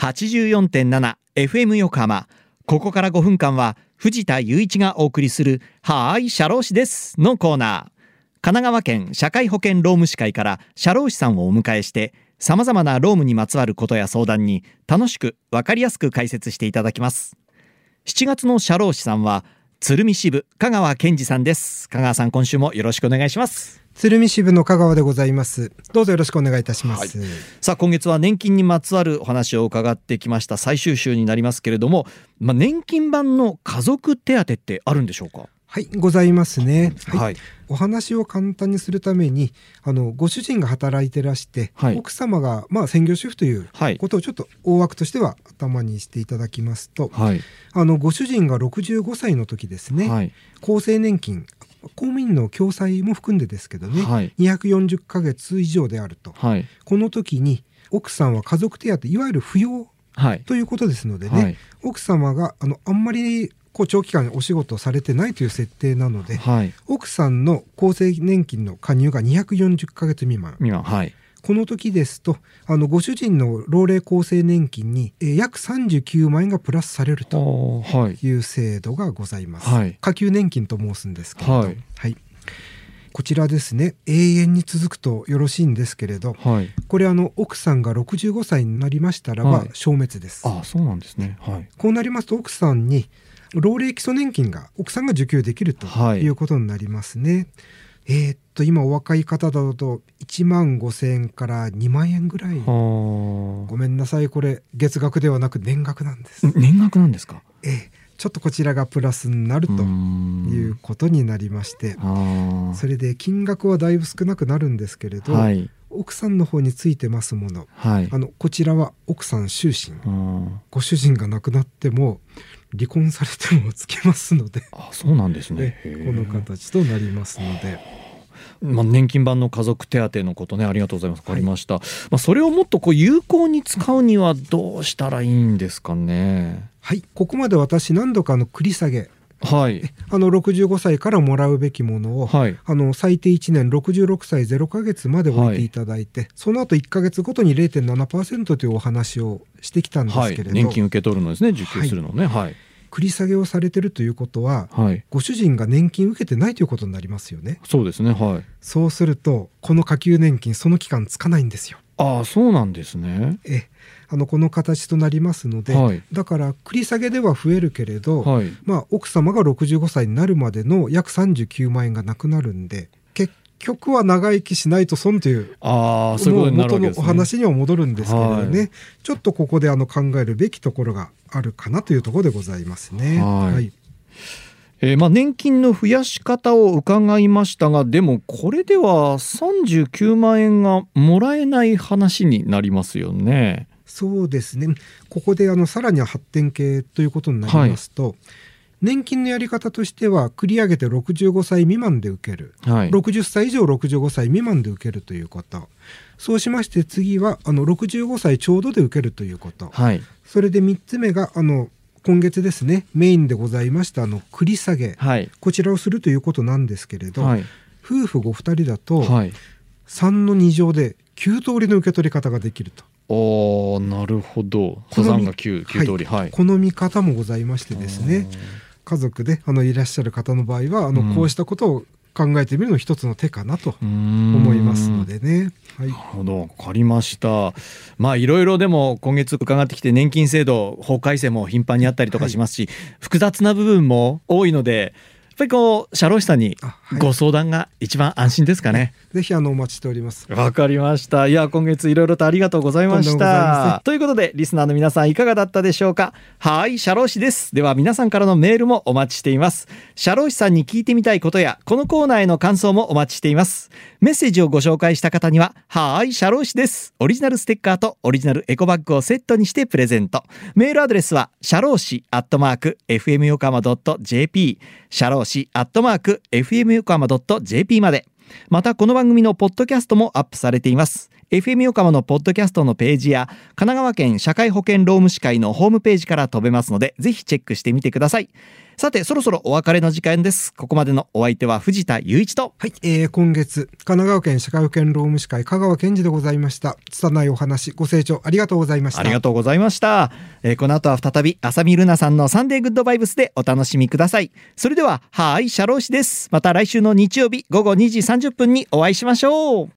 84.7FM 横浜。ここから5分間は藤田雄一がお送りする「はーい社労士です」のコーナー。神奈川県社会保険労務士会から社労士さんをお迎えして様々な労務にまつわることや相談に楽しく分かりやすく解説していただきます。7月の社労士さんは鶴見支部香川健二さんです。香川さん今週もよろしくお願いします。鶴見支部の香川でございます。どうぞよろしくお願いいたします、はい。さあ今月は年金にまつわるお話を伺ってきました最終週になりますけれども、まあ、年金版の家族手当ってあるんでしょうか？はい、ございますね。はい。はい。お話を簡単にするために、あのご主人が働いてらして、はい。奥様がまあ専業主婦というはい。ことをちょっと大枠としては頭にしていただきますと、はい。あのご主人が65歳の時ですね、はい。厚生年金公務員の共済も含んでですけどね、はい。240ヶ月以上であると、はい。この時に奥さんは家族手当いわゆる扶養はい。ということですのでね、はい。奥様があのあんまりこう長期間お仕事をされてないという設定なので、はい。奥さんの厚生年金の加入が240ヶ月未満。今はい。この時ですとあのご主人の老齢厚生年金に、えー約39万円がプラスされるとい。いう制度がございます、はい。下級年金と申すんですけれど、はい。こちらですね永遠に続くとよろしいんですけれどはい。これあの奥さんが65歳になりましたらばはい。消滅です、あそうなんですね。はい。こうなりますと奥さんに老齢基礎年金が奥さんが受給できるとはい。いうことになりますね。えーっと今お若い方だと1万5,000円から2万円ぐらい。はごめんなさいこれ月額ではなく年額なんです。あ年額なんですか？ええちょっとこちらがプラスになるということになりまして。あ。それで金額はだいぶ少なくなるんですけれど、ーはい。奥さんの方についてますものはいあのこちらは奥さん終身うんご主人が亡くなっても離婚されてもつけますので、あそうなんですね。この形となりますので。まあ、年金版の家族手当のことねありがとうございます。分かりました、まあ、それをもっとこう有効に使うにはどうしたらいいんですかね。はい。ここまで私何度かあの繰り下げはい。あの65歳からもらうべきものを、はい。あの最低1年66歳0ヶ月まで置いていただいて、その後1ヶ月ごとに0.7%というお話をしてきたんですはいけれど、年金受け取るのですね。受給するのね。はい。繰り下げをされてるということははい。ご主人が年金受けてないということになりますよね。そうですね。はい。そうするとこの下級年金その期間つかないんですよああそうなんですね。えあのこの形となりますので、はい。だから繰り下げでは増えるけれど、はい。まあ、奥様が65歳になるまでの約39万円がなくなるんで結局は長生きしないと損というああそういうことになる元のわけですね。お話には戻るんですけれどね、はい。ちょっとここであの考えるべきところがあるかなというところでございますね。はいえーまあ、年金の増やし方を伺いましたがでもこれでは39万円がもらえない話になりますよね。そうですね。ここであのさらに発展系ということになりますと、年金のやり方としては繰り上げて65歳未満で受ける、はい、60歳以上65歳未満で受けるということ。そうしまして次はあの65歳ちょうどで受けるということ。はい、それで3つ目があの今月ですねメインでございましたあの繰り下げはい、こちらをするということなんですけれど、はい、夫婦ご二人だとはい。3の2乗で9通りの受け取り方ができると、おーなるほど。登山が9、9通り。はい。この見方もございましてですね家族であのいらっしゃる方の場合はあの、うんこうしたことを考えてみるの一つの手かなと思思いますの。でね。はいなるほど、わかりました。まあいろいろでも今月伺ってきて年金制度法改正も頻繁にあったりとかしますし、複雑な部分も多いので、ぱりこう社労士さんにご相談が一番安心ですかね。ぜひあのお待ちしております。わかりました。いや、今月いろいろとありがとうございました。ということで、リスナーの皆さんいかがだったでしょうかはい、社労士です。では皆さんからのメールもお待ちしています。社労士さんに聞いてみたいことや、このコーナーへの感想もお待ちしています。メッセージをご紹介した方には、はい、社労士です。オリジナルステッカーとオリジナルエコバッグをセットにしてプレゼント。メールアドレスは、社労士アットマーク、fm 横浜 .jp、社労士アットマーク、fm 横浜 .jp まで。またこの番組のポッドキャストもアップされています FM 横浜のポッドキャストのページや神奈川県社会保険労務士会のホームページから飛べますのでぜひチェックしてみてください。さてそろそろお別れの時間です。ここまでのお相手は藤田雄一と。はい、えー今月、神奈川県社会保険労務士会香川健二でございました。拙いお話、ご清聴ありがとうございました。ありがとうございました、えーこの後は再び浅見ルナさんのサンデーグッドバイブスでお楽しみください。それでははーい社労士です。また来週の日曜日午後2時30分にお会いしましょう